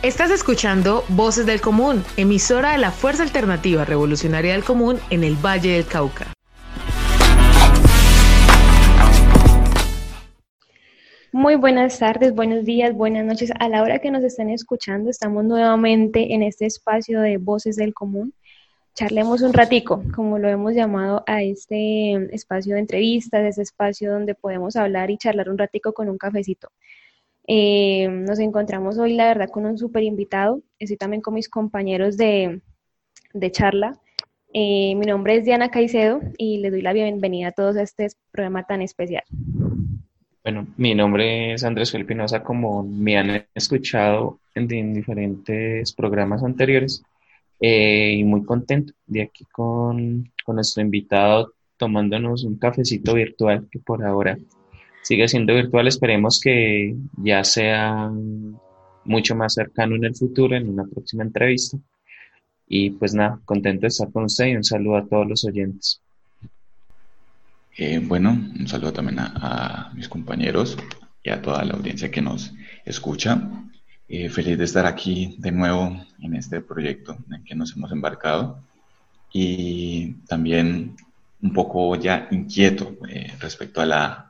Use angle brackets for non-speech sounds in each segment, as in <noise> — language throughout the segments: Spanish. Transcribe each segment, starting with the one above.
Estás escuchando Voces del Común, emisora de la Fuerza Alternativa Revolucionaria del Común en el Valle del Cauca. Muy buenas tardes, buenos días, buenas noches. A la hora que nos estén escuchando, estamos nuevamente en este espacio de Voces del Común. Charlemos un ratico, como lo hemos llamado a este espacio de entrevistas, ese espacio donde podemos hablar y charlar un ratico con un cafecito. Eh, nos encontramos hoy, la verdad, con un súper invitado. Estoy también con mis compañeros de, charla. Eh, mi nombre es Diana Caicedo y les doy la bienvenida a todos a este programa tan especial. Bueno, mi nombre es Andrés Felipe Pinoza, como me han escuchado en, diferentes programas anteriores, eh, y muy contento de aquí con, con nuestro invitado tomándonos un cafecito virtual que por ahora sigue siendo virtual. Esperemos que ya sea mucho más cercano en el futuro, en una próxima entrevista. Y pues nada, contento de estar con usted y un saludo a todos los oyentes. Eh, bueno, un saludo también a, mis compañeros y a toda la audiencia que nos escucha. Eh, feliz de estar aquí de nuevo en este proyecto en que nos hemos embarcado y también un poco ya inquieto eh, respecto a la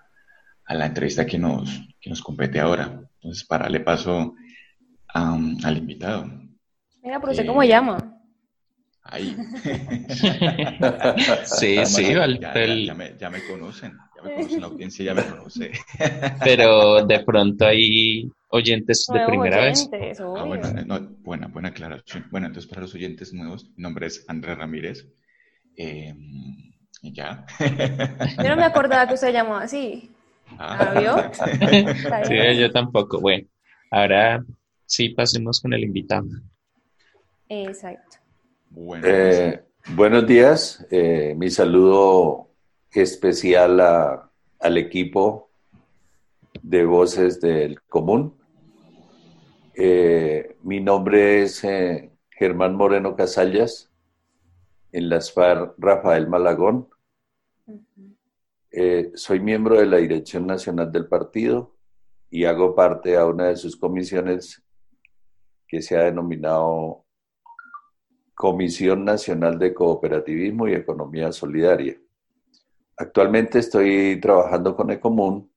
a la entrevista que nos, que nos compete ahora. Entonces, para darle paso al invitado. Mira, pero usted cómo eh, llama. Ahí. <laughs> sí, <laughs> sí, ya, ya, me, ya, me, conocen, ya me conocen, la audiencia ya me conoce. <laughs> Pero de pronto hay oyentes de primera vez. Ah, bueno, buena, buena aclaración. Bueno, entonces para los oyentes nuevos, mi nombre es Andrés Ramírez. Eh, ya. Yo no me acordaba que usted llamó así. Ah. <laughs> sí, yo tampoco. Bueno, ahora sí pasemos con el invitado. Exacto. Eh, buenos días. Eh, mi saludo especial al equipo de Voces del Común. Eh, mi nombre es Germán Moreno Casallas, en las FAR Rafael Malagón. Eh, soy miembro de la Dirección Nacional del Partido y hago parte a una de sus comisiones que se ha denominado Comisión Nacional de Cooperativismo y Economía Solidaria. Actualmente estoy trabajando con Ecomún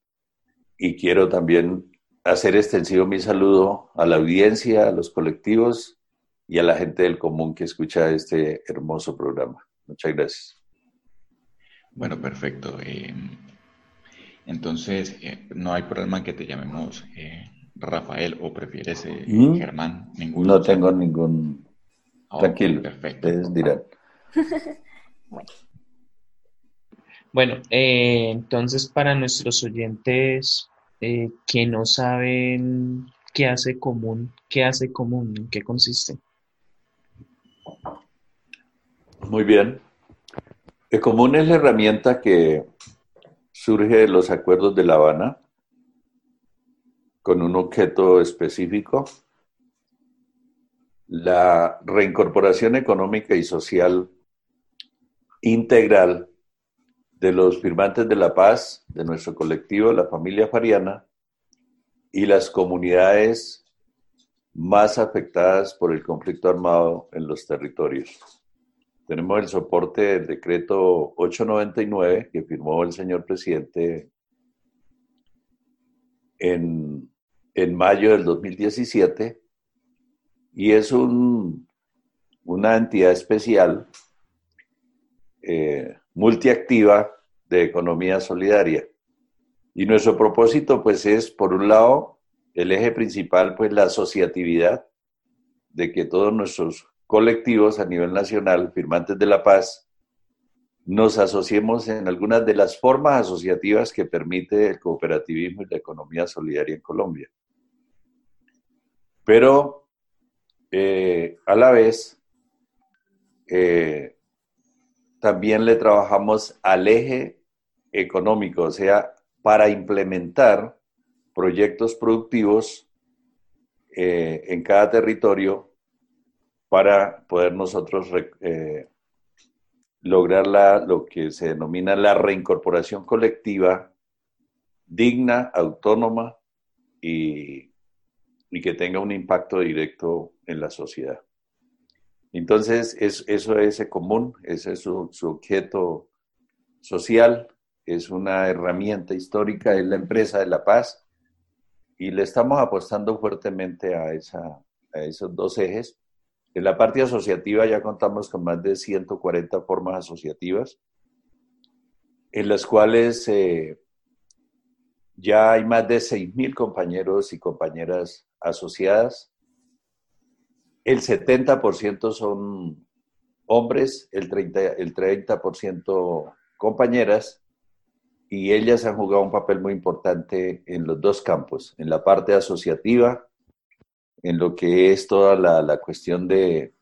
y quiero también hacer extensivo mi saludo a la audiencia, a los colectivos y a la gente del común que escucha este hermoso programa. Muchas gracias. Bueno, perfecto. Eh, entonces, eh, no hay problema que te llamemos eh, Rafael o prefieres ¿Mm? Germán. No tengo ningún. Tranquilo. Perfecto. dirán. <laughs> bueno, entonces para nuestros oyentes que no saben qué hace común, qué hace común, en qué consiste. Muy bien. Común es la herramienta que surge de los acuerdos de La Habana con un objeto específico, la reincorporación económica y social integral de los firmantes de la paz, de nuestro colectivo, la familia Fariana, y las comunidades más afectadas por el conflicto armado en los territorios. Tenemos el soporte del decreto 899 que firmó el señor presidente en, mayo del 2017 y es un, una entidad especial eh, multiactiva de economía solidaria. Y nuestro propósito pues es, por un lado, el eje principal, pues la asociatividad, de que todos nuestros colectivos a nivel nacional, firmantes de la paz, nos asociemos en algunas de las formas asociativas que permite el cooperativismo y la economía solidaria en Colombia. Pero eh, a la vez, eh, también le trabajamos al eje económico, o sea, para implementar proyectos productivos eh, en cada territorio para poder nosotros eh, lograr lo que se denomina la reincorporación colectiva digna, autónoma y, que tenga un impacto directo en la sociedad. Entonces, es, eso es común, ese es su, objeto social, es una herramienta histórica, es la empresa de la paz y le estamos apostando fuertemente a esos dos ejes. En la parte asociativa ya contamos con más de 140 formas asociativas, en las cuales eh, ya hay más de 6.000 compañeros y compañeras asociadas. El 70% son hombres, el 30%, el 30 compañeras, y ellas han jugado un papel muy importante en los dos campos, en la parte asociativa, en lo que es toda la, la cuestión de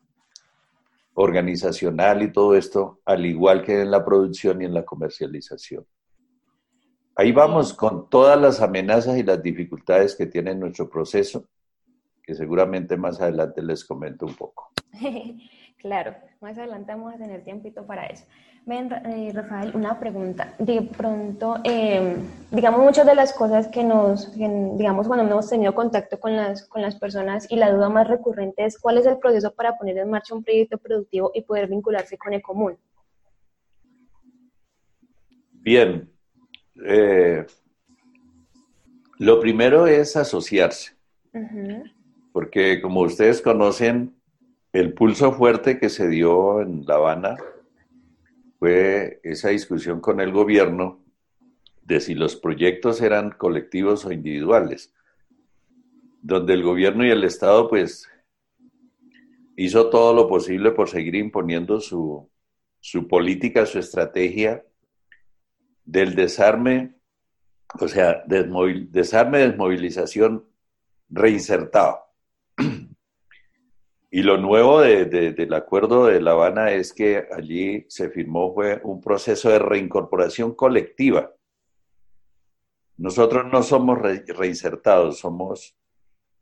organizacional y todo esto, al igual que en la producción y en la comercialización. Ahí vamos con todas las amenazas y las dificultades que tiene nuestro proceso, que seguramente más adelante les comento un poco. <laughs> claro, más adelante vamos a tener tiempito para eso. Ven, eh, Rafael, una pregunta. De pronto, em, digamos, muchas de las cosas que nos, digamos, cuando hemos tenido contacto con las, con las personas y la duda más recurrente es cuál es el proceso para poner en marcha un proyecto productivo y poder vincularse con el común. Bien, eh, lo primero es asociarse, porque como ustedes conocen, el pulso fuerte que se dio en La Habana fue esa discusión con el gobierno de si los proyectos eran colectivos o individuales, donde el gobierno y el Estado pues hizo todo lo posible por seguir imponiendo su, su política, su estrategia del desarme, o sea, desarme, desmovilización reinsertado. Y lo nuevo del acuerdo de La Habana es que allí se firmó un proceso de reincorporación colectiva. Nosotros no somos reinsertados, somos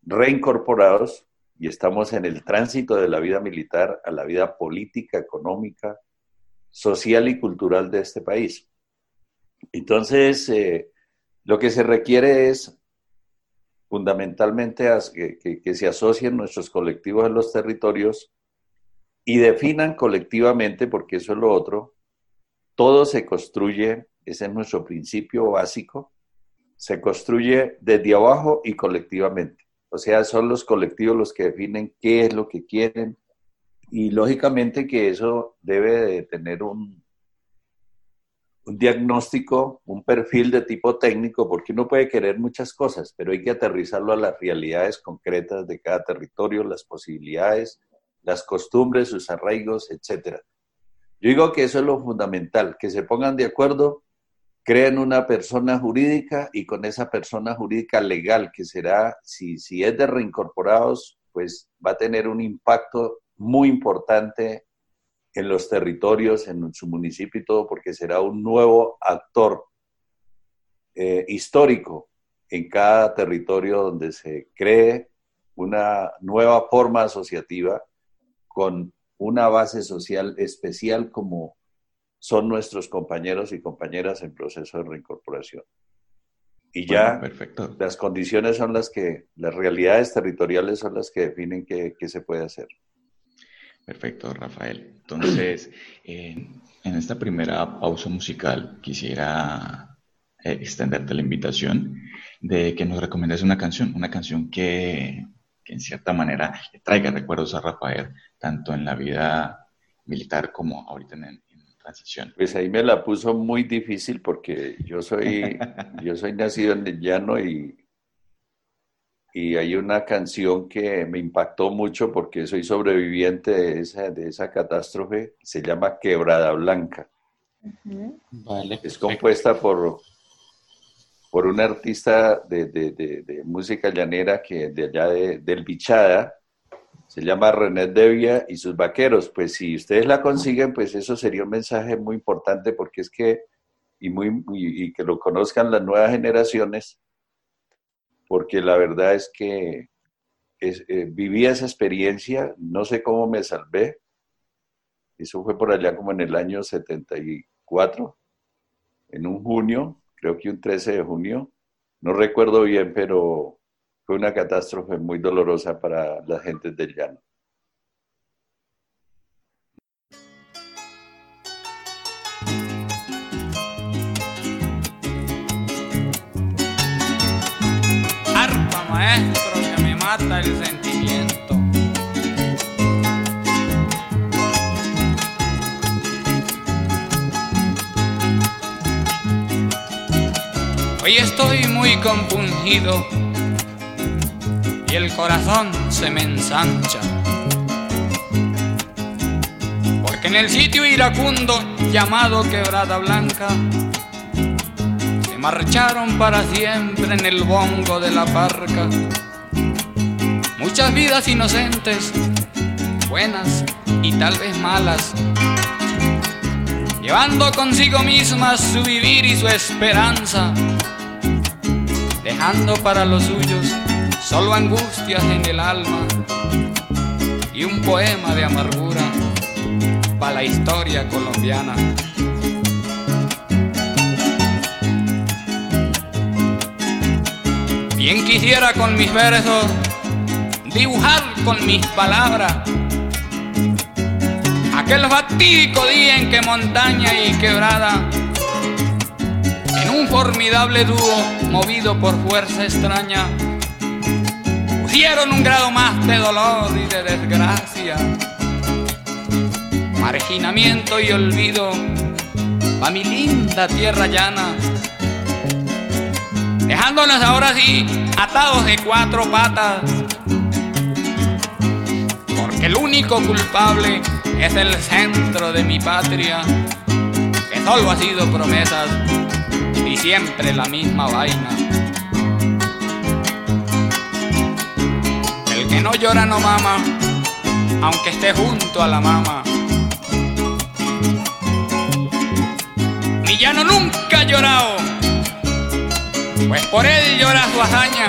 reincorporados y estamos en el tránsito de la vida militar a la vida política, económica, social y cultural de este país. Entonces, eh, lo que se requiere es fundamentalmente que, se asocien nuestros colectivos en los territorios y definan colectivamente, porque eso es lo otro, todo se construye, ese es nuestro principio básico, se construye desde abajo y colectivamente. O sea, son los colectivos los que definen qué es lo que quieren y lógicamente que eso debe de tener un, un diagnóstico, un perfil de tipo técnico, porque uno puede querer muchas cosas, pero hay que aterrizarlo a las realidades concretas de cada territorio, las posibilidades, las costumbres, sus arraigos, etc. Yo digo que eso es lo fundamental, que se pongan de acuerdo, creen una persona jurídica y con esa persona jurídica legal, que será, si, si es de reincorporados, pues va a tener un impacto muy importante en los territorios, en su municipio y todo, porque será un nuevo actor eh, histórico en cada territorio donde se cree una nueva forma asociativa con una base social especial como son nuestros compañeros y compañeras en proceso de reincorporación. Y ya perfecto. las condiciones son las que, las realidades territoriales son las que definen qué, qué se puede hacer. Perfecto, Rafael. Entonces, <clears throat> en esta primera pausa musical quisiera eh, extenderte la invitación de que nos recomiendes una canción, una canción que, en cierta manera traiga recuerdos a Rafael, tanto en la vida militar como ahorita en, transición. Pues ahí me la puso muy difícil porque yo soy, <laughs> yo soy nacido en el llano y, y hay una canción que me impactó mucho porque soy sobreviviente de esa, de esa catástrofe, se llama Quebrada Blanca. es compuesta por, por un artista de, música llanera que de allá del Bichada, se llama René Devia y sus vaqueros. Pues si ustedes la consiguen, pues eso sería un mensaje muy importante porque es que, y, muy, y que lo conozcan las nuevas generaciones, porque la verdad es que eh, viví esa experiencia, no sé cómo me salvé, eso fue por allá como en el año 74, en un junio, creo que un 13 de junio, no recuerdo bien, pero fue una catástrofe muy dolorosa para la gente del llano. Mata el sentimiento. Hoy estoy muy compungido y el corazón se me ensancha. Porque en el sitio iracundo llamado Quebrada Blanca se marcharon para siempre en el bongo de la parca. Muchas vidas inocentes, buenas y tal vez malas, llevando consigo mismas su vivir y su esperanza, dejando para los suyos solo angustias en el alma y un poema de amargura para la historia colombiana. Bien quisiera con mis versos dibujar con mis palabras. Aquel fatídico día en que montaña y quebrada en un formidable dúo movido por fuerza extraña pusieron un grado más de dolor y de desgracia. Marginamiento y olvido a mi linda tierra llana dejándonos ahora sí atados de cuatro patas porque el único culpable es el centro de mi patria que solo ha sido promesas y siempre la misma vaina el que no llora no mama aunque esté junto a la mama mi llano nunca ha llorado pues por él llora su hazaña.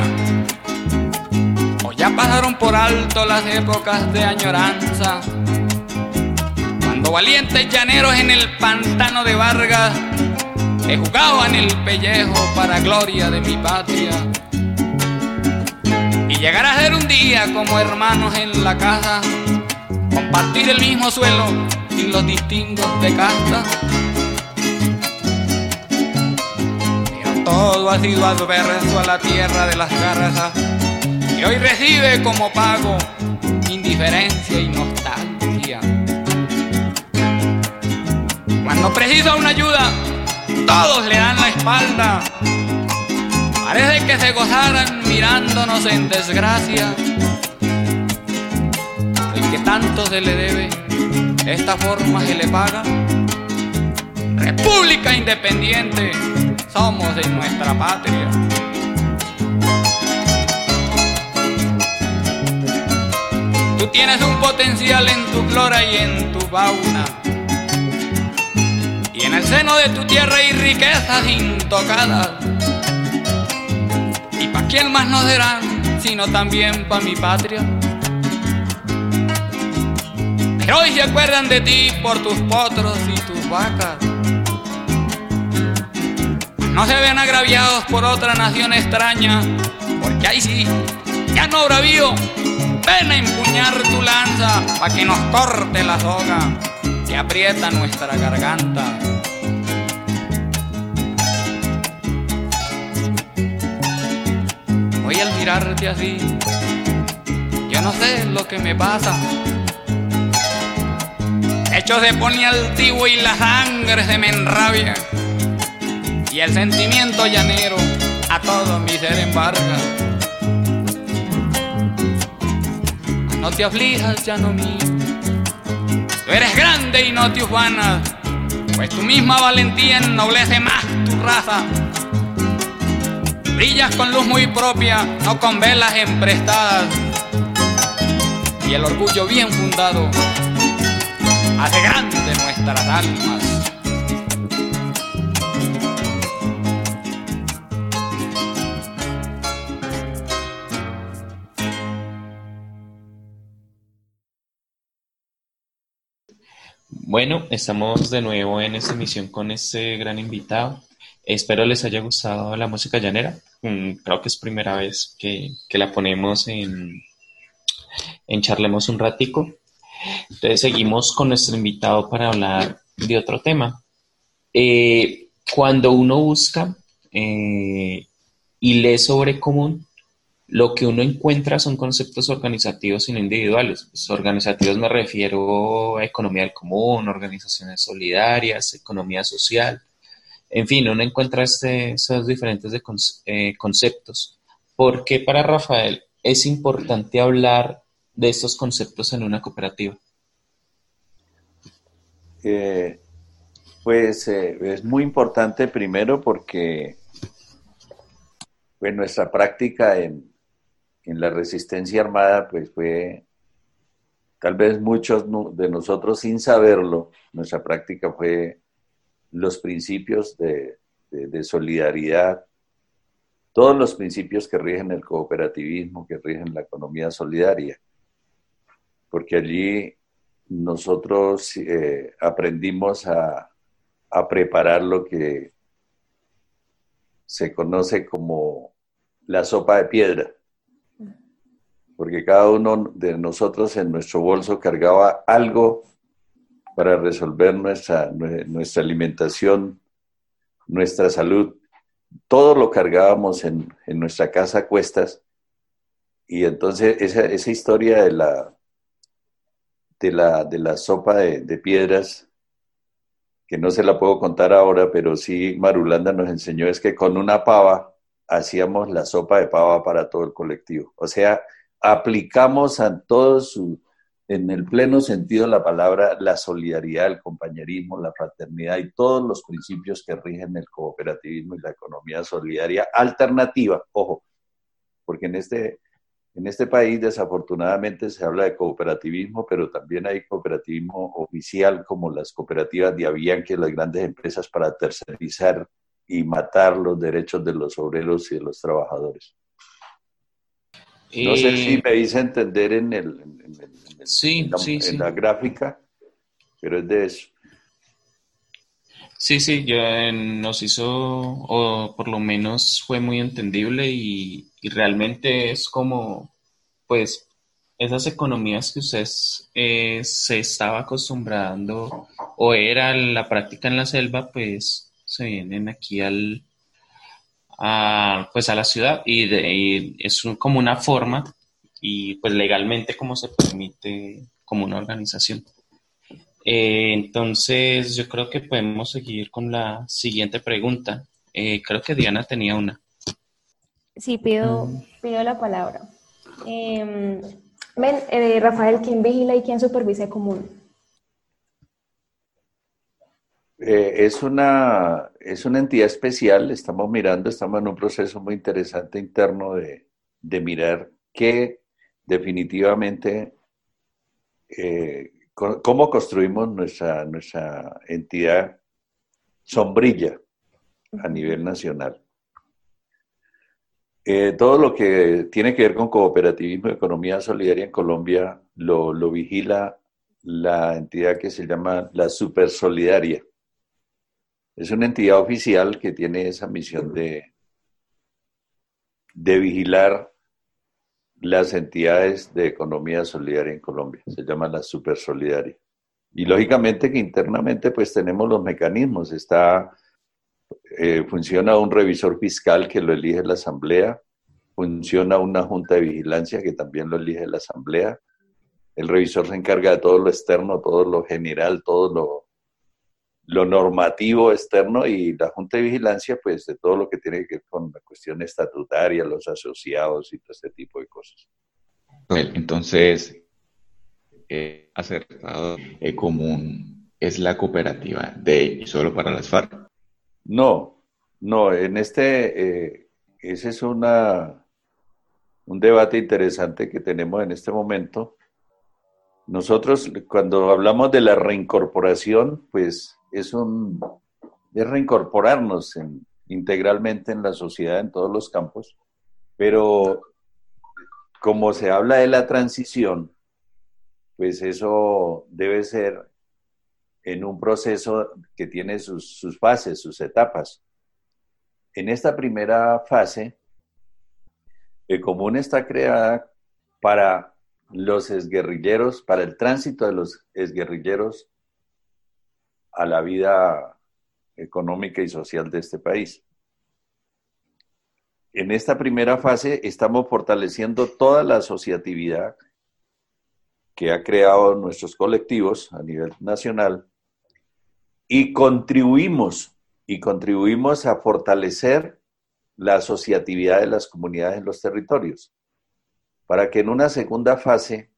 Pasaron por alto las épocas de añoranza, cuando valientes llaneros en el pantano de Vargas le jugaban el pellejo para gloria de mi patria. Y llegar a ser un día como hermanos en la casa, compartir el mismo suelo sin los distingos de casta. todo ha sido adverso a la tierra de las garzas y hoy recibe como pago indiferencia y nostalgia. Cuando precisa una ayuda, todos le dan la espalda. Parece que se gozaran mirándonos en desgracia. El que tanto se le debe, de esta forma se le paga. República Independiente somos de nuestra patria. Tú tienes un potencial en tu flora y en tu fauna. Y en el seno de tu tierra hay riquezas intocadas. ¿Y pa' quién más nos serán, sino también pa' mi patria? Pero hoy se acuerdan de ti por tus potros y tus vacas no se ven agraviados por otra nación extraña, porque ahí sí, ya no bravío, ven a empuñar tu lanza para que nos corte la soga que aprieta nuestra garganta. Hoy al mirarte así, yo no sé lo que me pasa. Hecho se pone altivo y la sangre se me enrabia y el sentimiento llanero a todo mi ser embarga. No te aflijas, llano mío, tú eres grande y no te ufanas, pues tu misma valentía ennoblece más tu raza. Brillas con luz muy propia, no con velas emprestadas, y el orgullo bien fundado hace grande nuestras almas. Bueno, estamos de nuevo en esta emisión con este gran invitado. Espero les haya gustado la música llanera. Mm, creo que es primera vez que, la ponemos en, en Charlemos un ratico. Entonces seguimos con nuestro invitado para hablar de otro tema. Eh, cuando uno busca eh, y lee sobre común, lo que uno encuentra son conceptos organizativos y no individuales. Pues, organizativos me refiero a economía del común, organizaciones solidarias, economía social. En fin, uno encuentra este, esos diferentes eh, conceptos. ¿Por qué para Rafael es importante hablar de estos conceptos en una cooperativa? Pues eh, es muy importante primero porque pues, nuestra práctica en, en la resistencia armada, pues fue, tal vez muchos de nosotros sin saberlo, nuestra práctica fue los principios de, solidaridad, todos los principios que rigen el cooperativismo, que rigen la economía solidaria, porque allí nosotros eh, aprendimos a, a, preparar lo que se conoce como la sopa de piedra porque cada uno de nosotros en nuestro bolso cargaba algo para resolver nuestra, nuestra alimentación, nuestra salud. Todo lo cargábamos en, nuestra casa a cuestas. Y entonces esa, esa historia de la, de la, de la sopa de, de, piedras, que no se la puedo contar ahora, pero sí Marulanda nos enseñó, es que con una pava hacíamos la sopa de pava para todo el colectivo. O sea, aplicamos a todos en el pleno sentido la palabra, la solidaridad, el compañerismo, la fraternidad y todos los principios que rigen el cooperativismo y la economía solidaria alternativa, ojo, porque en este, en este país desafortunadamente se habla de cooperativismo, pero también hay cooperativismo oficial como las cooperativas de Avianca las grandes empresas para tercerizar y matar los derechos de los obreros y de los trabajadores. No sé si eh, me hice entender en, el, en, la, gráfica, pero es de eso. Sí, sí, ya nos hizo, o por lo menos fue muy entendible y, realmente es como, pues, esas economías que usted eh, se estaba acostumbrando o era la práctica en la selva, pues se vienen aquí al, a, pues a la ciudad y, es como una forma y pues legalmente como se permite como una organización. Eh, entonces yo creo que podemos seguir con la siguiente pregunta. Eh, creo que Diana tenía una. Sí, pido, mm. pido la palabra. Em, eh, Rafael, ¿quién vigila y quién supervisa el común? Eh, es, una, es una entidad especial, estamos mirando, estamos en un proceso muy interesante interno de, mirar qué definitivamente, eh, cómo construimos nuestra, nuestra entidad sombrilla a nivel nacional. Eh, todo lo que tiene que ver con cooperativismo y economía solidaria en Colombia lo, lo vigila la entidad que se llama la Supersolidaria es una entidad oficial que tiene esa misión de, de vigilar las entidades de economía solidaria en Colombia. Se llama la Super Solidaria. Y lógicamente que internamente pues tenemos los mecanismos. Está, eh, funciona un revisor fiscal que lo elige la Asamblea, funciona una junta de vigilancia que también lo elige la Asamblea. El revisor se encarga de todo lo externo, todo lo general, todo lo lo normativo externo y la Junta de Vigilancia, pues de todo lo que tiene que ver con la cuestión estatutaria, los asociados y todo este tipo de cosas. Entonces, eh, acertado eh, común es la cooperativa de y solo para las FARC. No, no, en este, eh, ese es una, un debate interesante que tenemos en este momento. Nosotros, cuando hablamos de la reincorporación, pues es, un, es reincorporarnos integralmente en la sociedad en todos los campos, pero como se habla de la transición, pues eso debe ser en un proceso que tiene sus, fases, sus etapas. en esta primera fase, el común está creada para los exguerrilleros, para el tránsito de los exguerrilleros a la vida económica y social de este país. En esta primera fase estamos fortaleciendo toda la asociatividad que ha creado nuestros colectivos a nivel nacional y contribuimos y contribuimos a fortalecer la asociatividad de las comunidades en los territorios para que en una segunda fase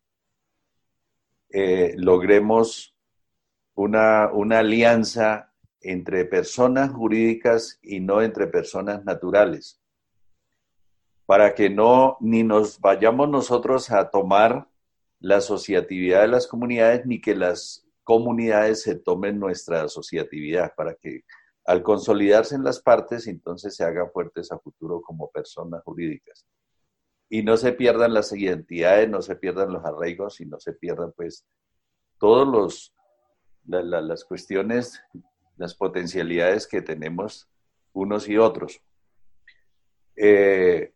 eh, logremos una, una alianza entre personas jurídicas y no entre personas naturales, para que no ni nos vayamos nosotros a tomar la asociatividad de las comunidades ni que las comunidades se tomen nuestra asociatividad, para que al consolidarse en las partes entonces se hagan fuertes a futuro como personas jurídicas. Y no se pierdan las identidades, no se pierdan los arraigos y no se pierdan pues todos los las cuestiones, las potencialidades que tenemos unos y otros. Eh,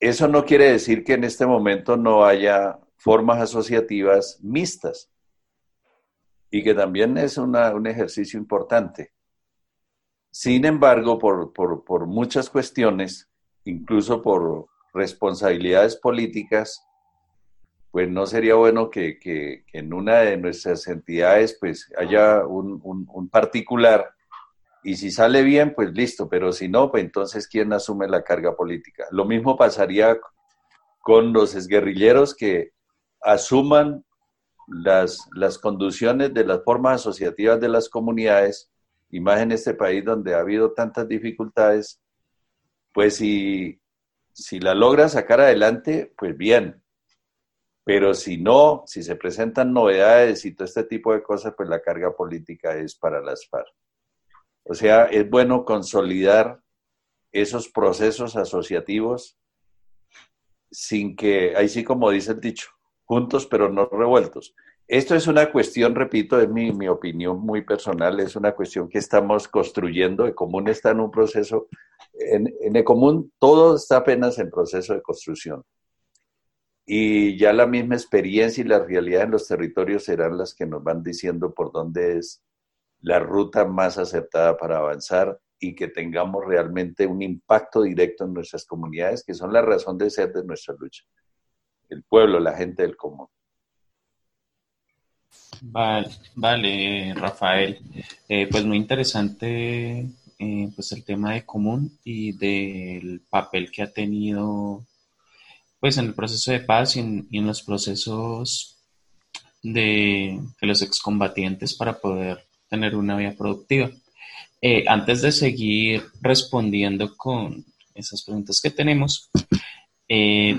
eso no quiere decir que en este momento no haya formas asociativas mixtas y que también es un ejercicio importante. Sin embargo, por, por muchas cuestiones, incluso por responsabilidades políticas, pues no sería bueno que, en una de nuestras entidades pues haya un, particular y si sale bien, pues listo, pero si no, pues entonces ¿quién asume la carga política? Lo mismo pasaría con los exguerrilleros que asuman las, las conducciones de las formas asociativas de las comunidades, y más en este país donde ha habido tantas dificultades, pues si si la logra sacar adelante, pues bien. Pero si no, si se presentan novedades y todo este tipo de cosas, pues la carga política es para las FARC. O sea, es bueno consolidar esos procesos asociativos sin que, ahí sí como dice el dicho, juntos pero no revueltos. Esto es una cuestión, repito, es mi, mi opinión muy personal, es una cuestión que estamos construyendo. El común está en un proceso, en, en el común todo está apenas en proceso de construcción. Y ya la misma experiencia y la realidad en los territorios serán las que nos van diciendo por dónde es la ruta más aceptada para avanzar y que tengamos realmente un impacto directo en nuestras comunidades, que son la razón de ser de nuestra lucha. El pueblo, la gente del común. Vale, vale Rafael. Eh, pues muy interesante eh, pues el tema de común y del papel que ha tenido pues en el proceso de paz y en, los procesos de, los excombatientes para poder tener una vida productiva. Eh, antes de seguir respondiendo con esas preguntas que tenemos,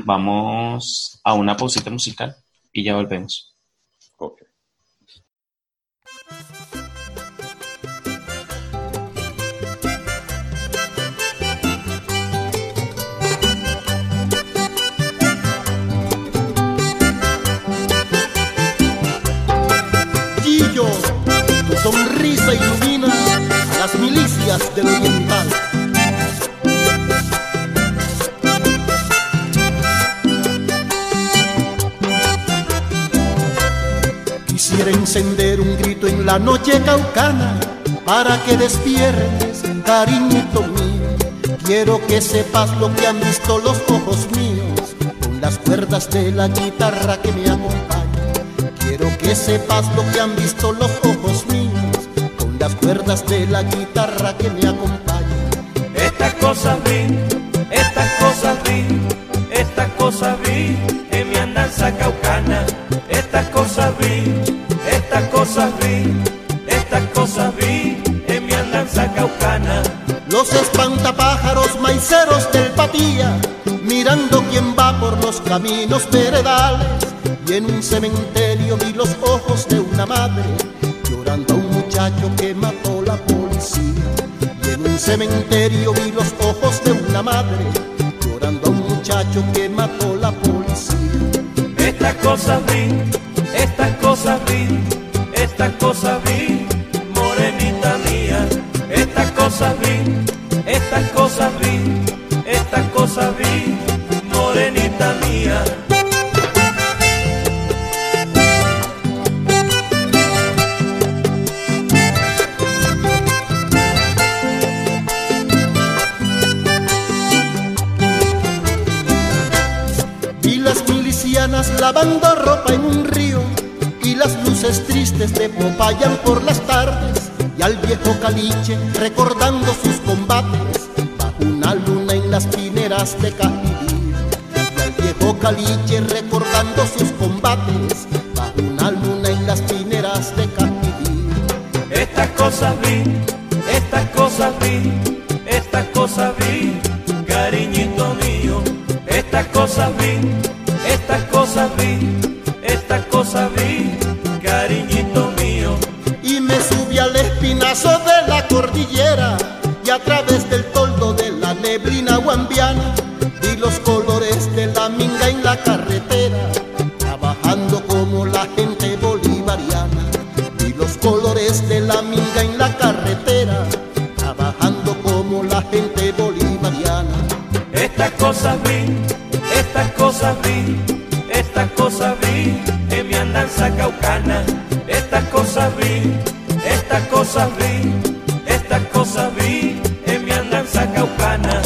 vamos a una pausita musical y ya volvemos. Tu sonrisa ilumina a las milicias del oriental. Quisiera encender un grito en la noche caucana para que despiertes, cariñito mío. Quiero que sepas lo que han visto los ojos míos con las cuerdas de la guitarra que me acompañan que sepas lo que han visto los ojos míos con las cuerdas de la guitarra que me acompañan. Estas cosas vi, estas cosas vi, estas cosas vi en mi andanza caucana. Estas cosas vi, estas cosas vi, estas cosas vi en mi andanza caucana. Los espantapájaros maiceros del patía, mirando quién va por los caminos veredales y en un cementerio vi los ojos de una madre llorando a un muchacho que mató la policía. Y en un cementerio vi los ojos de una madre llorando a un muchacho que mató la policía. Estas cosas vi, estas cosas vi, estas cosas vi, morenita mía. Estas cosas vi, estas cosas vi, estas cosas vi, morenita mía. Lavando ropa en un río y las luces tristes de Popayan por las tardes y al viejo caliche recordando sus combates bajo una luna en las pineras de Cajirí. Y al viejo caliche recordando sus combates bajo una luna en las pineras de Cajirí. Estas cosas vi, estas cosas vi, estas cosas vi, cariñito mío. Estas cosas vi, estas cosas vi, estas cosas vi, cariñito mío. y me subí al espinazo de la cordillera y a través del toldo de la neblina guambiana vi los colores de la minga en la carretera trabajando como la gente bolivariana vi los colores de la minga en la carretera trabajando como la gente bolivariana Estas cosas vi, estas cosas vi, cosas vi en mi andanza caucana. Estas cosas vi, estas cosas vi, estas cosas vi en mi andanza caucana.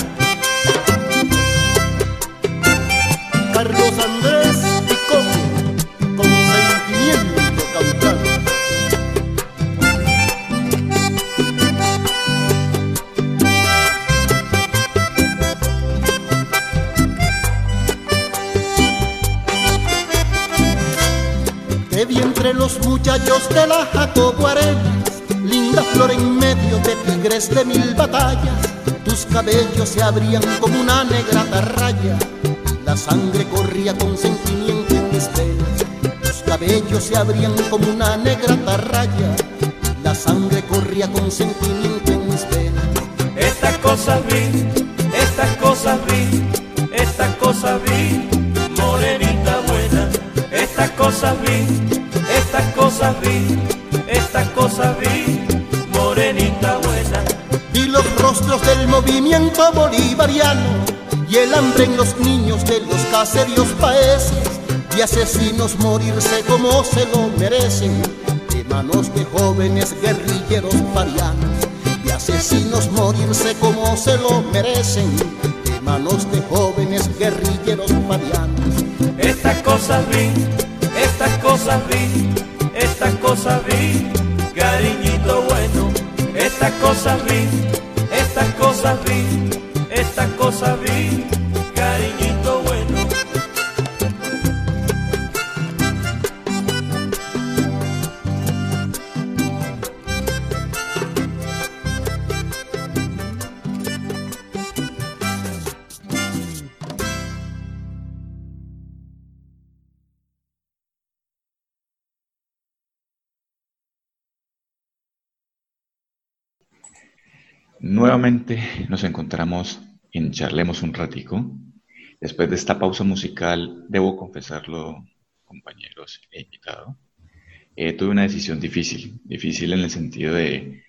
Los muchachos de la Jacobo linda flor en medio de tigres de mil batallas. Tus cabellos se abrían como una negra tarraya, y la sangre corría con sentimiento en mis venas. Tus cabellos se abrían como una negra tarraya, y la sangre corría con sentimiento en mis venas. Estas cosas vi, estas cosas vi, estas cosas vi, morenita buena. Estas cosas vi, cosas vi, estas cosas vi, morenita buena. Vi los rostros del movimiento bolivariano y el hambre en los niños de los caseríos paeses y asesinos morirse como se lo merecen de manos de jóvenes guerrilleros parianos y asesinos morirse como se lo merecen de manos de jóvenes guerrilleros parianos Estas cosas vi, estas cosas vi, estas cosas vi, cariñito bueno. Estas cosas vi, estas cosas vi, estas cosas vi, Nuevamente nos encontramos en Charlemos un ratico. Después de esta pausa musical, debo confesarlo, compañeros e invitado, eh, tuve una decisión difícil, difícil en el sentido de,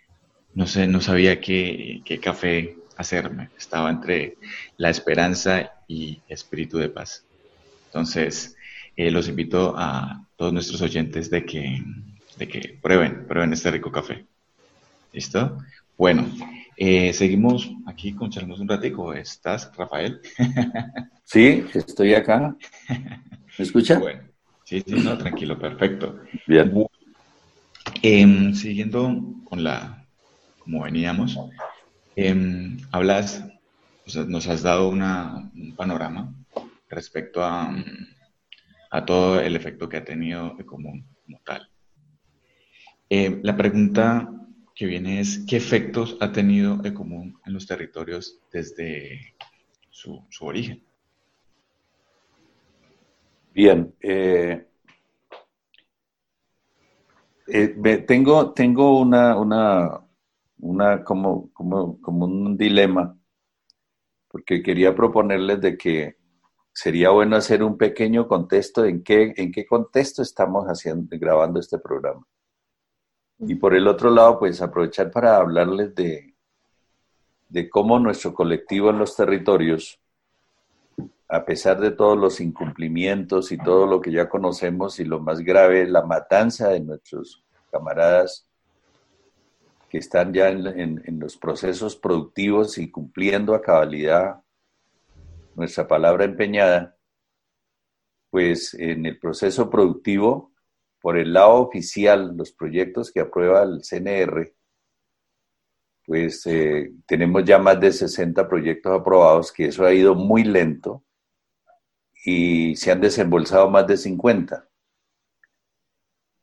no sé, no sabía qué, café hacerme. Estaba entre la esperanza y espíritu de paz. Entonces, eh, los invito a todos nuestros oyentes de que, de que prueben, prueben este rico café. ¿Listo? Bueno, eh, seguimos aquí con Charlemos un ratico. ¿Estás, Rafael? <laughs> Sí, estoy acá. ¿Me escucha? Bueno, sí, sí, no, tranquilo, perfecto. Bien. Em, siguiendo con la, como veníamos, em, hablas, o sea, nos has dado una, un panorama respecto a, a todo el efecto que ha tenido Ecomún como tal. Em, la pregunta que viene es, ¿qué efectos ha tenido Ecomún en los territorios desde su, origen? Bien. eh, eh, tengo, tengo una, una, una como, como, como un dilema, porque quería proponerles de que sería bueno hacer un pequeño contexto en qué, en qué contexto estamos haciendo, grabando este programa. Y por el otro lado, pues aprovechar para hablarles de, de cómo nuestro colectivo en los territorios, a pesar de todos los incumplimientos y todo lo que ya conocemos y lo más grave, la matanza de nuestros camaradas que están ya en, los procesos productivos y cumpliendo a cabalidad nuestra palabra empeñada, pues en el proceso productivo, por el lado oficial, los proyectos que aprueba el CNR, pues eh, tenemos ya más de 60 proyectos aprobados, que eso ha ido muy lento y se han desembolsado más de 50.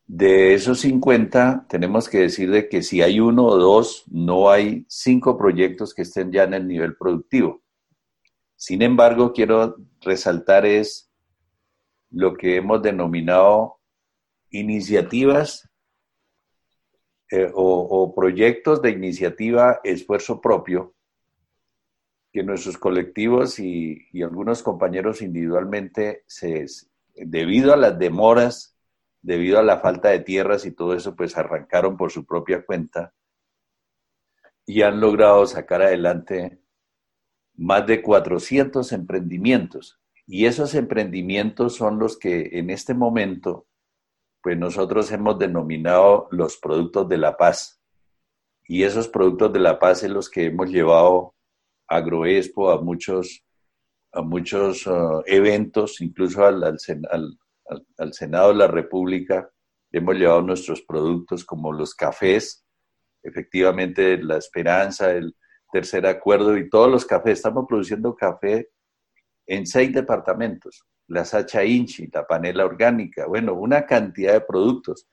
De esos 50, tenemos que decir de que si hay uno o dos, no hay cinco proyectos que estén ya en el nivel productivo. Sin embargo, quiero resaltar es lo que hemos denominado iniciativas eh, o, proyectos de iniciativa esfuerzo propio, que nuestros colectivos y, algunos compañeros individualmente, se, debido a las demoras debido a la falta de tierras y todo eso, pues arrancaron por su propia cuenta y han logrado sacar adelante más de 400 emprendimientos. Y esos emprendimientos son los que en este momento, pues nosotros hemos denominado los productos de la paz. Y esos productos de la paz es los que hemos llevado a Agroexpo, a muchos, a muchos uh, eventos, incluso al, al, al, Senado de la República, hemos llevado nuestros productos como los cafés, efectivamente la esperanza, el tercer acuerdo y todos los cafés. Estamos produciendo café en seis departamentos, la Sacha Inchi, la panela orgánica, bueno, una cantidad de productos,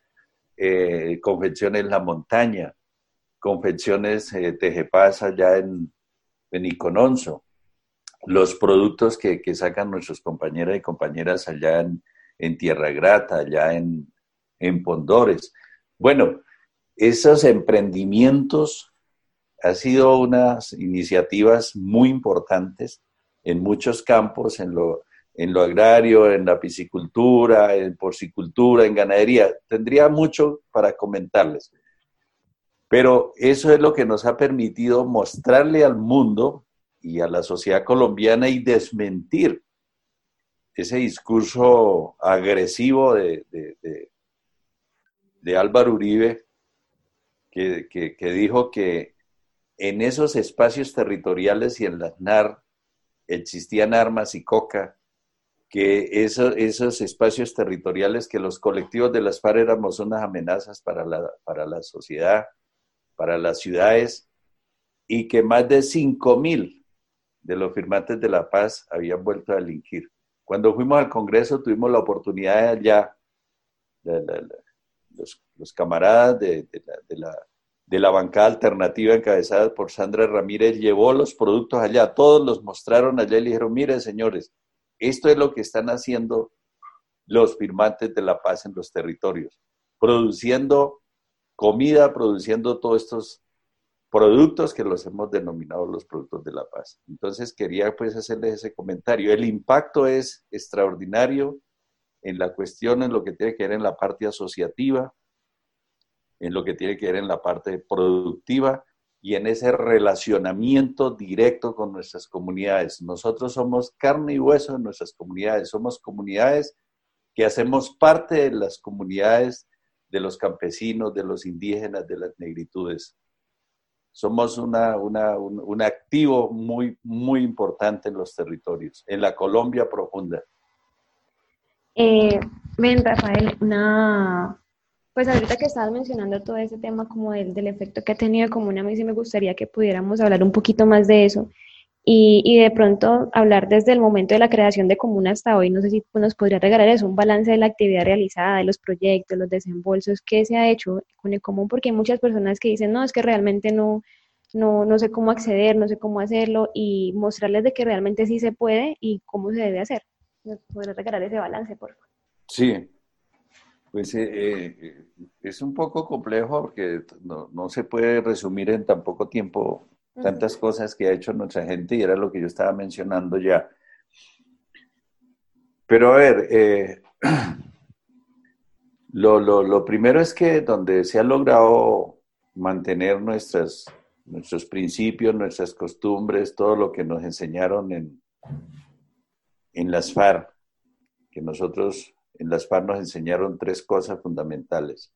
eh, confecciones La Montaña, confecciones eh, Tejepasa allá en, en Icononso, los productos que, que, sacan nuestros compañeras y compañeras allá en, en Tierra Grata, allá en, en Pondores. Bueno, esos emprendimientos han sido unas iniciativas muy importantes en muchos campos, en lo, en lo agrario, en la piscicultura, en porcicultura, en ganadería. Tendría mucho para comentarles. Pero eso es lo que nos ha permitido mostrarle al mundo y a la sociedad colombiana y desmentir ese discurso agresivo de, de, Álvaro Uribe, que, dijo que en esos espacios territoriales y en las NAR existían armas y coca, que esos espacios territoriales, que los colectivos de las FARC éramos unas amenazas para la, para la sociedad, para las ciudades, y que más de 5.000 de los firmantes de la paz habían vuelto a delinquir. Cuando fuimos al Congreso tuvimos la oportunidad allá, los, camaradas de, la, de la bancada alternativa encabezada por Sandra Ramírez llevó los productos allá, todos los mostraron allá y le dijeron, miren señores, esto es lo que están haciendo los firmantes de la paz en los territorios, produciendo comida, produciendo todos estos productos que los hemos denominado los productos de la paz. Entonces quería pues hacerles ese comentario. El impacto es extraordinario en la cuestión, en lo que tiene que ver en la parte asociativa, en lo que tiene que ver en la parte productiva y en ese relacionamiento directo con nuestras comunidades. Nosotros somos carne y hueso en nuestras comunidades, somos comunidades que hacemos parte de las comunidades de los campesinos, de los indígenas, de las negritudes somos una, un, activo muy, muy importante en los territorios, en la Colombia profunda. Eh, ven, Rafael, una, pues ahorita que estabas mencionando todo ese tema como del, del efecto que ha tenido común, a mí sí me gustaría que pudiéramos hablar un poquito más de eso y, de pronto hablar desde el momento de la creación de Comuna hasta hoy. No sé si nos podría regalar eso, un balance de la actividad realizada, de los proyectos, los desembolsos, qué se ha hecho con el común, porque hay muchas personas que dicen, no, es que realmente no, no, no sé cómo acceder, no sé cómo hacerlo, y mostrarles de que realmente sí se puede y cómo se debe hacer. ¿Nos podría regalar ese balance, por favor? Sí, pues eh, eh, es un poco complejo porque no, no se puede resumir en tan poco tiempo tantas cosas que ha hecho nuestra gente y era lo que yo estaba mencionando ya. Pero a ver, eh, <clears throat> lo, lo, lo, primero es que donde se ha logrado mantener nuestras nuestros principios, nuestras costumbres, todo lo que nos enseñaron en, en las FARC, que nosotros en las FARC nos enseñaron tres cosas fundamentales.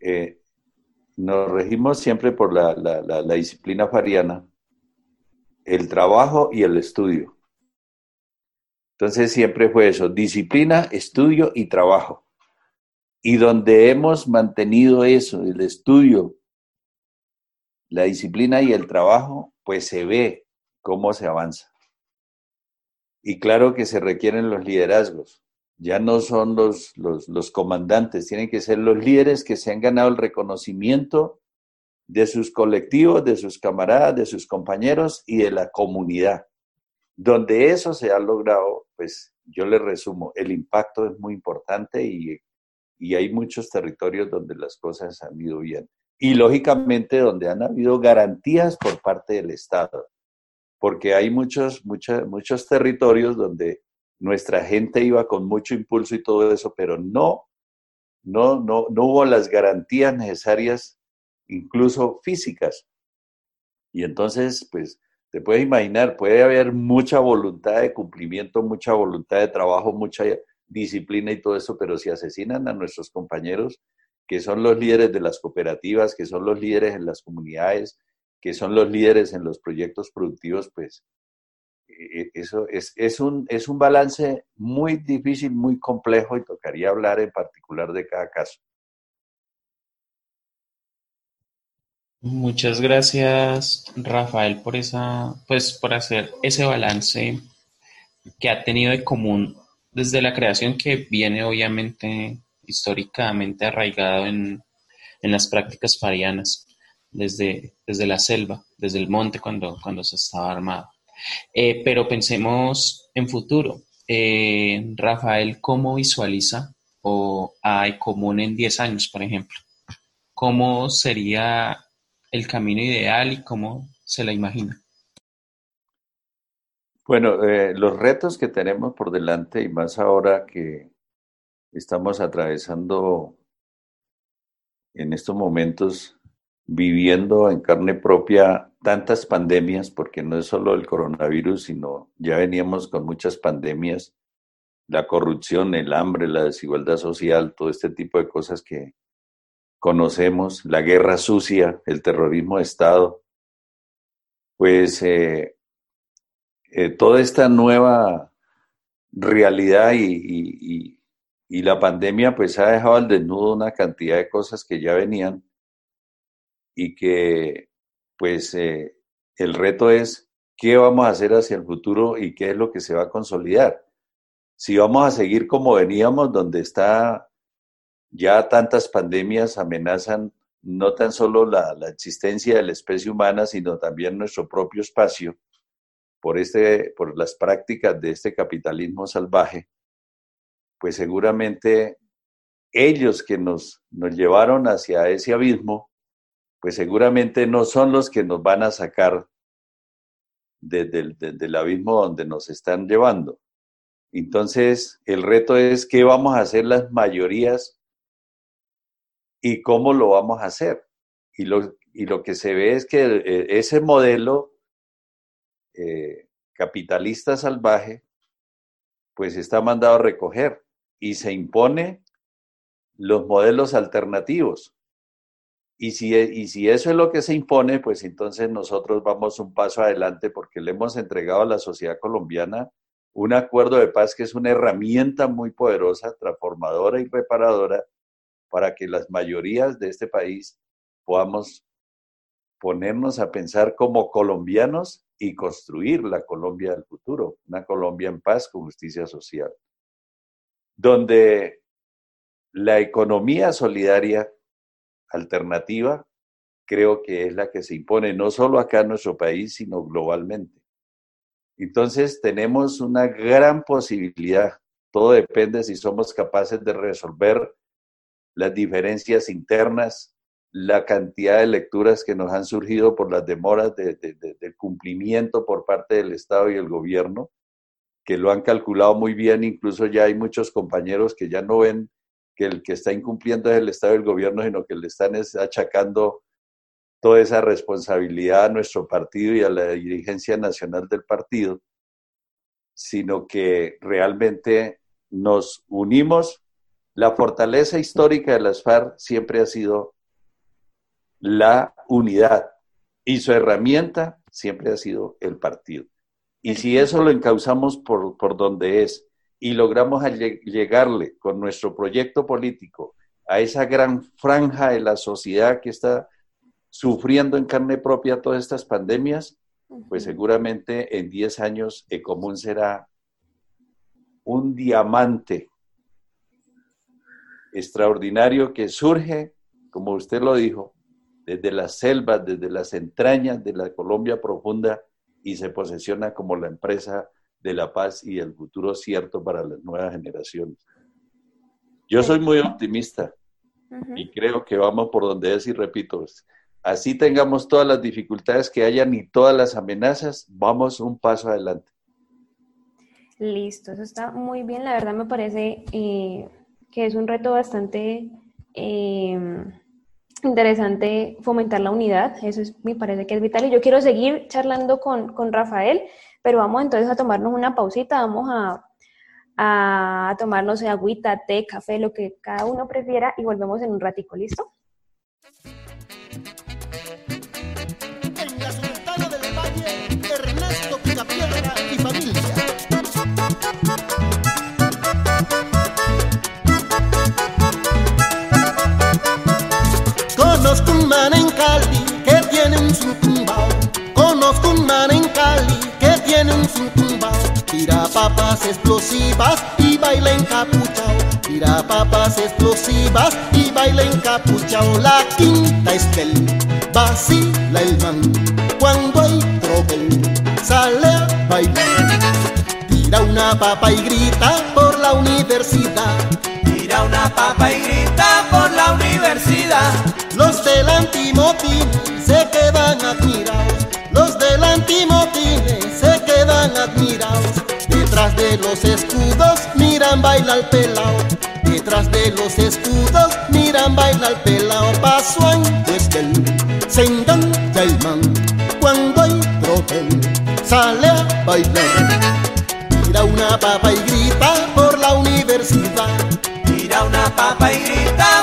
Eh, nos regimos siempre por la, la disciplina fariana, el trabajo y el estudio. Entonces siempre fue eso, disciplina, estudio y trabajo. Y donde hemos mantenido eso, el estudio, la disciplina y el trabajo, pues se ve cómo se avanza. Y claro que se requieren los liderazgos. Ya no son los, los, comandantes, tienen que ser los líderes que se han ganado el reconocimiento de sus colectivos, de sus camaradas, de sus compañeros y de la comunidad. Donde eso se ha logrado, pues yo le resumo, el impacto es muy importante y y hay muchos territorios donde las cosas han ido bien. Y lógicamente donde han habido garantías por parte del Estado, porque hay muchos, muchos, muchos territorios donde nuestra gente iba con mucho impulso y todo eso, pero no, no, no, no hubo las garantías necesarias, incluso físicas. Y entonces, pues, te puedes imaginar, puede haber mucha voluntad de cumplimiento, mucha voluntad de trabajo, mucha disciplina y todo eso, pero si asesinan a nuestros compañeros, que son los líderes de las cooperativas, que son los líderes en las comunidades, que son los líderes en los proyectos productivos, pues e, e, eso es, es, un, es un balance muy difícil, muy complejo y tocaría hablar en particular de cada caso. Muchas gracias, Rafael, por esa, pues, por hacer ese balance que ha tenido de común desde la creación que viene obviamente históricamente arraigado en, las prácticas farianas, desde, desde la selva, desde el monte cuando, cuando se estaba armado. Eh, pero pensemos en futuro. Eh, Rafael, ¿cómo visualiza o hay común en 10 años, por ejemplo? ¿Cómo sería el camino ideal y cómo se la imagina? Bueno, eh, los retos que tenemos por delante y más ahora que estamos atravesando en estos momentos, viviendo en carne propia tantas pandemias, porque no es solo el coronavirus, sino ya veníamos con muchas pandemias, la corrupción, el hambre, la desigualdad social, todo este tipo de cosas que conocemos, la guerra sucia, el terrorismo de Estado, pues eh, eh, toda esta nueva realidad y, la pandemia pues ha dejado al desnudo una cantidad de cosas que ya venían y que pues eh, el reto es qué vamos a hacer hacia el futuro y qué es lo que se va a consolidar. Si vamos a seguir como veníamos, donde está ya tantas pandemias amenazan no tan solo la existencia de la especie humana, sino también nuestro propio espacio por, este, por las prácticas de este capitalismo salvaje, pues seguramente ellos que nos, nos llevaron hacia ese abismo, pues seguramente no son los que nos van a sacar desde el, abismo donde nos están llevando. Entonces, el reto es qué vamos a hacer las mayorías y cómo lo vamos a hacer. Y lo, y lo que se ve es que eh, ese modelo eh, capitalista salvaje, pues está mandado a recoger y se impone los modelos alternativos. Y si, e, y si eso es lo que se impone, pues entonces nosotros vamos un paso adelante porque le hemos entregado a la sociedad colombiana un acuerdo de paz que es una herramienta muy poderosa, transformadora y reparadora para que las mayorías de este país podamos ponernos a pensar como colombianos y construir la Colombia del futuro, una Colombia en paz con justicia social, donde la economía solidaria alternativa creo que es la que se impone no solo acá en nuestro país, sino globalmente. Entonces tenemos una gran posibilidad, todo depende si somos capaces de resolver las diferencias internas, la cantidad de lecturas que nos han surgido por las demoras de, del cumplimiento por parte del Estado y el gobierno, que lo han calculado muy bien, incluso ya hay muchos compañeros que ya no ven que el que está incumpliendo es el Estado y el gobierno, sino que le están achacando toda esa responsabilidad a nuestro partido y a la dirigencia nacional del partido, sino que realmente nos unimos. La fortaleza histórica de las FARC siempre ha sido la unidad y su herramienta siempre ha sido el partido. Y si eso lo encauzamos por, por donde es y logramos llegarle con nuestro proyecto político a esa gran franja de la sociedad que está sufriendo en carne propia todas estas pandemias, pues seguramente en 10 años Ecomún será un diamante extraordinario que surge, como usted lo dijo, desde las selvas, desde las entrañas de la Colombia profunda y se posesiona como la empresa de la paz y el futuro cierto para las nuevas generaciones. Yo soy muy optimista y creo que vamos por donde es y repito, así tengamos todas las dificultades que hayan y todas las amenazas, vamos un paso adelante. Listo, eso está muy bien. La verdad me parece eh, que es un reto bastante eh, interesante fomentar la unidad. Eso es, me parece que es vital. Y yo quiero seguir charlando con, con Rafael, pero vamos entonces a tomarnos una pausita. Vamos a, a tomarnos agüita, té, café, lo que cada uno prefiera y volvemos en un ratico. ¿Listo? Conozco un man en Cali que tiene un que tiene un tumbao. Tira papas explosivas y baila encapuchao. Tira papas explosivas y baila encapuchao. La quinta estel vacila el man cuando hay tropel sale a bailar. Tira una papa y grita por la universidad. Tira una papa y grita por la universidad. Los del antimotín se quedan admirados. Los del antimotín quedan admirados. Detrás de los escudos miran baila el pelao. Detrás de los escudos miran baila el pelao. Paso antes del sendón del man. Cuando hay tropel sale a bailar. Tira una papa y grita por la universidad. Tira una papa y grita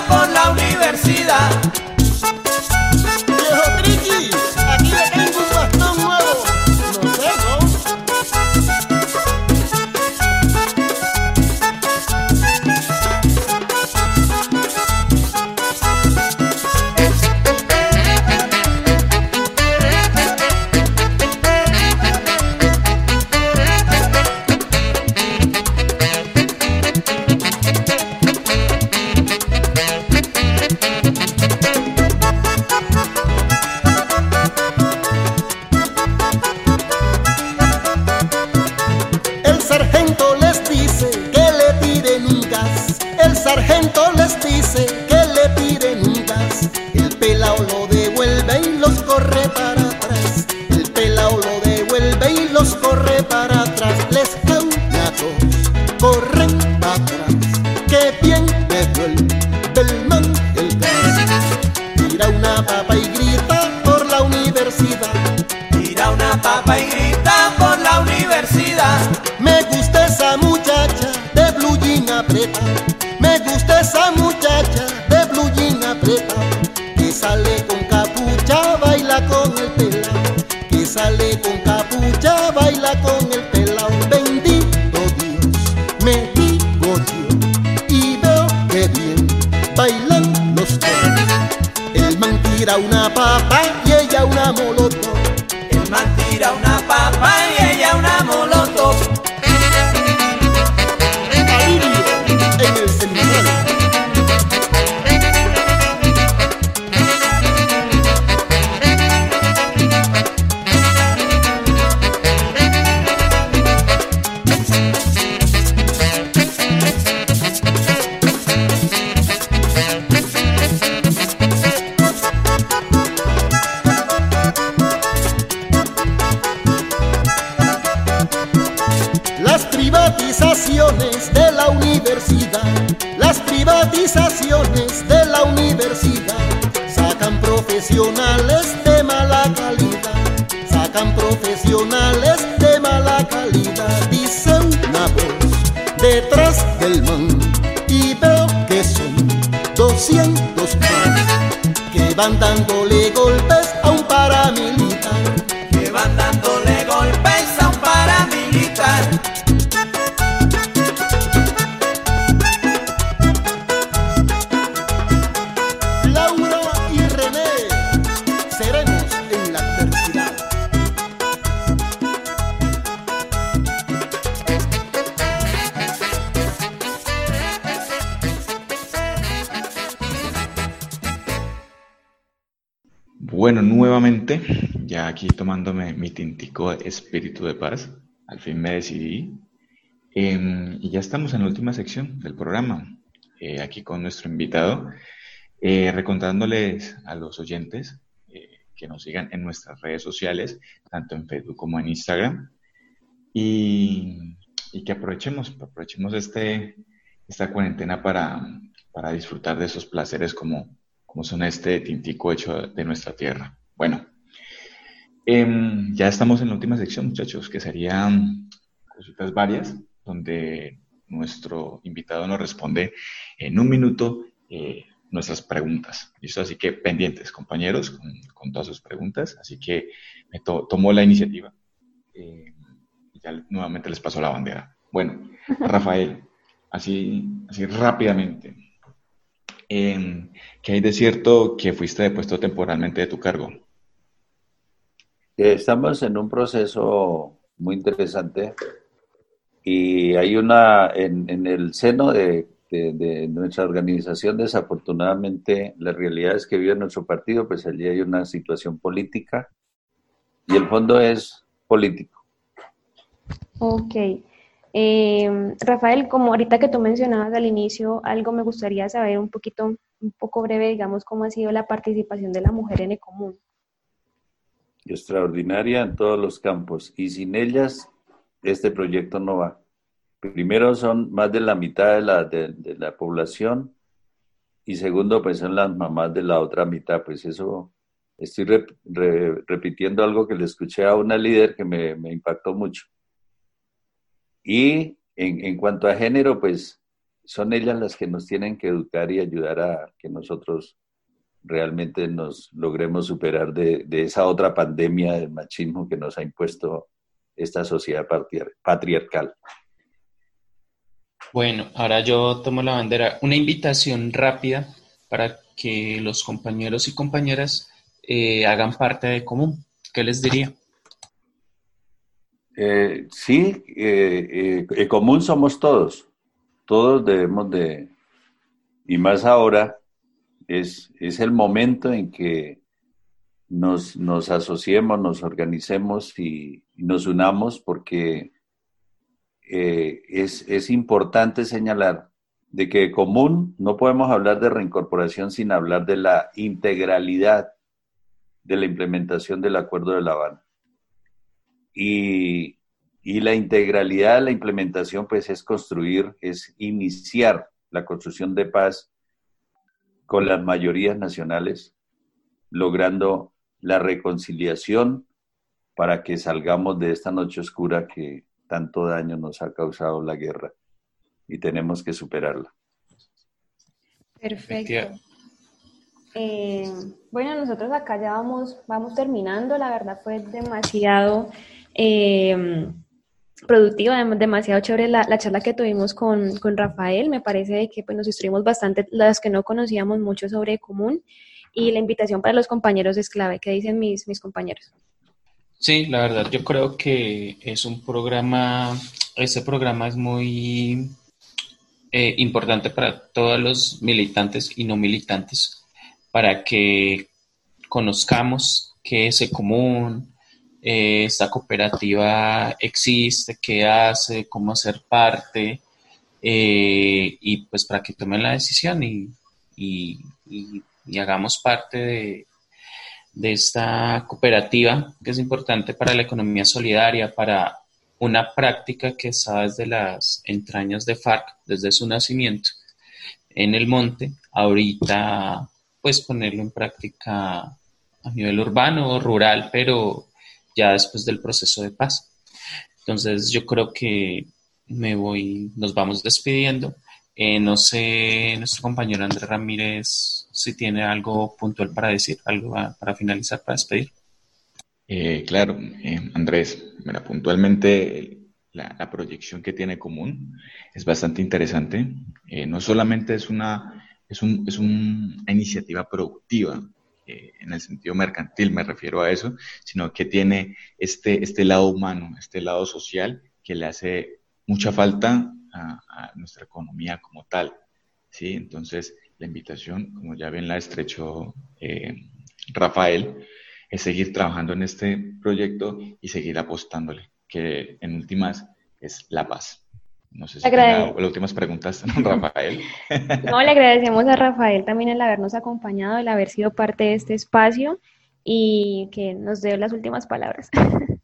que van dándole aquí tomándome mi tintico espíritu de paz, al fin me decidí. Em, y ya estamos en la última sección del programa, eh, aquí con nuestro invitado, eh, recontándoles a los oyentes eh, que nos sigan en nuestras redes sociales, tanto en Facebook como en Instagram, y, que aprovechemos, aprovechemos este, esta cuarentena para, para disfrutar de esos placeres como como son este tintico hecho de nuestra tierra. Bueno, em, ya estamos en la última sección, muchachos, que serían cositas varias, donde nuestro invitado nos responde en un minuto eh, nuestras preguntas. ¿Listo? Así que pendientes, compañeros, con, todas sus preguntas. Así que me tomó la iniciativa. Eh, y ya nuevamente les paso la bandera. Bueno, Rafael, así, así rápidamente, eh, ¿Qué hay de cierto que fuiste depuesto temporalmente de tu cargo? Estamos en un proceso muy interesante y hay una, en, el seno de, nuestra organización, desafortunadamente, la realidad es que vive nuestro partido, pues allí hay una situación política y el fondo es político. Ok. Eh, Rafael, como ahorita que tú mencionabas al inicio, algo me gustaría saber un poquito, un poco breve, digamos, cómo ha sido la participación de la mujer en Extraordinaria en todos los campos y sin ellas este proyecto no va. Primero son más de la mitad de la, de, la población y segundo pues son las mamás de la otra mitad. Pues eso, estoy repitiendo algo que le escuché a una líder que me, me impactó mucho y en, cuanto a género, pues son ellas las que nos tienen que educar y ayudar a que nosotros realmente nos logremos superar de, esa otra pandemia del machismo que nos ha impuesto esta sociedad patriarcal. Bueno, ahora yo tomo la bandera. Una invitación rápida para que los compañeros y compañeras eh, hagan parte de común. ¿Qué les diría? Eh, sí, eh, eh común somos todos. Todos debemos de, y más ahora, es, es el momento en que nos, nos asociemos, nos organicemos y, nos unamos porque eh, es, es importante señalar de que común no podemos hablar de reincorporación sin hablar de la integralidad de la implementación del Acuerdo de La Habana. Y, la integralidad de la implementación, pues, es construir, es iniciar la construcción de paz con las mayorías nacionales, logrando la reconciliación para que salgamos de esta noche oscura que tanto daño nos ha causado la guerra y tenemos que superarla. Perfecto. Eh, bueno, nosotros acá ya vamos, vamos terminando, la verdad fue demasiado eh, productiva, demasiado chévere la, charla que tuvimos con, Rafael. Me parece que pues, nos instruimos bastante las que no conocíamos mucho sobre común y la invitación para los compañeros es clave. ¿Qué dicen mis, mis compañeros? Sí, la verdad, yo creo que es un programa, ese programa es muy eh, importante para todos los militantes y no militantes, para que conozcamos qué es el común, eh, esta cooperativa existe, qué hace, cómo hacer parte, eh, y pues para que tomen la decisión y, hagamos parte de, de, esta cooperativa que es importante para la economía solidaria, para una práctica que está desde las entrañas de FARC, desde su nacimiento en el monte, ahorita pues ponerlo en práctica a nivel urbano, rural, pero ya después del proceso de paz. Entonces yo creo que me voy, nos vamos despidiendo. Eh, no sé, nuestro compañero Andrés Ramírez, si tiene algo puntual para decir, algo para finalizar, para despedir. Eh, claro, eh, Andrés, mira, puntualmente la, proyección que tiene común es bastante interesante. no solamente es una, es, un, es una iniciativa productiva, en el sentido mercantil me refiero a eso, sino que tiene este, este lado humano, este lado social que le hace mucha falta a, nuestra economía como tal. ¿sí? Entonces, la invitación, como ya bien la estrechó eh, Rafael, es seguir trabajando en este proyecto y seguir apostándole, que en últimas es la paz. No sé si tenga las últimas preguntas, <laughs> Rafael. <laughs> No, le agradecemos a Rafael también el habernos acompañado, el haber sido parte de este espacio y que nos dé las últimas palabras. <laughs>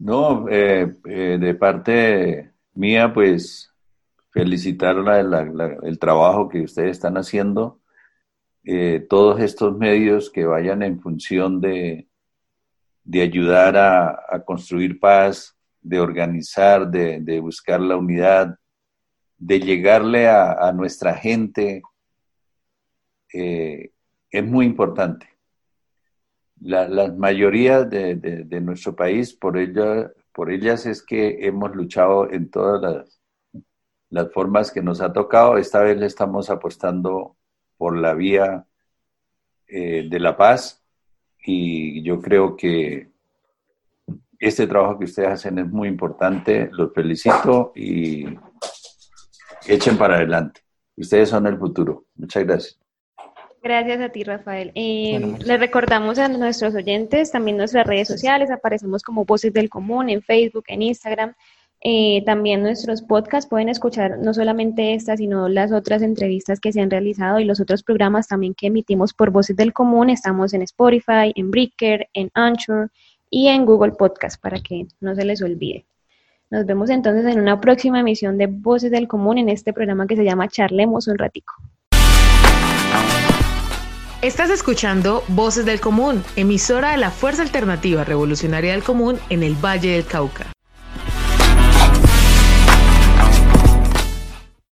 No, eh, eh, de parte mía, pues felicitar el trabajo que ustedes están haciendo, eh, todos estos medios que vayan en función de, de ayudar a, construir paz, de organizar, de, buscar la unidad, de llegarle a, nuestra gente, es muy importante la, las mayorías de, de, nuestro país, por, ella, por ellas es que hemos luchado en todas las, las formas que nos ha tocado. Esta vez le estamos apostando por la vía eh, de la paz y yo creo que este trabajo que ustedes hacen es muy importante. Los felicito y echen para adelante. Ustedes son el futuro. Muchas gracias. Gracias a ti, Rafael. Eh, le recordamos a nuestros oyentes también nuestras redes sociales, aparecemos como Voces del Común en Facebook, en Instagram. Eh, también nuestros podcasts pueden escuchar no solamente esta, sino las otras entrevistas que se han realizado y los otros programas también que emitimos por Voces del Común. Estamos en Spotify, en Breaker, en Anchor y en Google Podcast para que no se les olvide. Nos vemos entonces en una próxima emisión de Voces del Común en este programa que se llama Charlemos un ratico. Estás escuchando Voces del Común, emisora de la Fuerza Alternativa Revolucionaria del Común en el Valle del Cauca.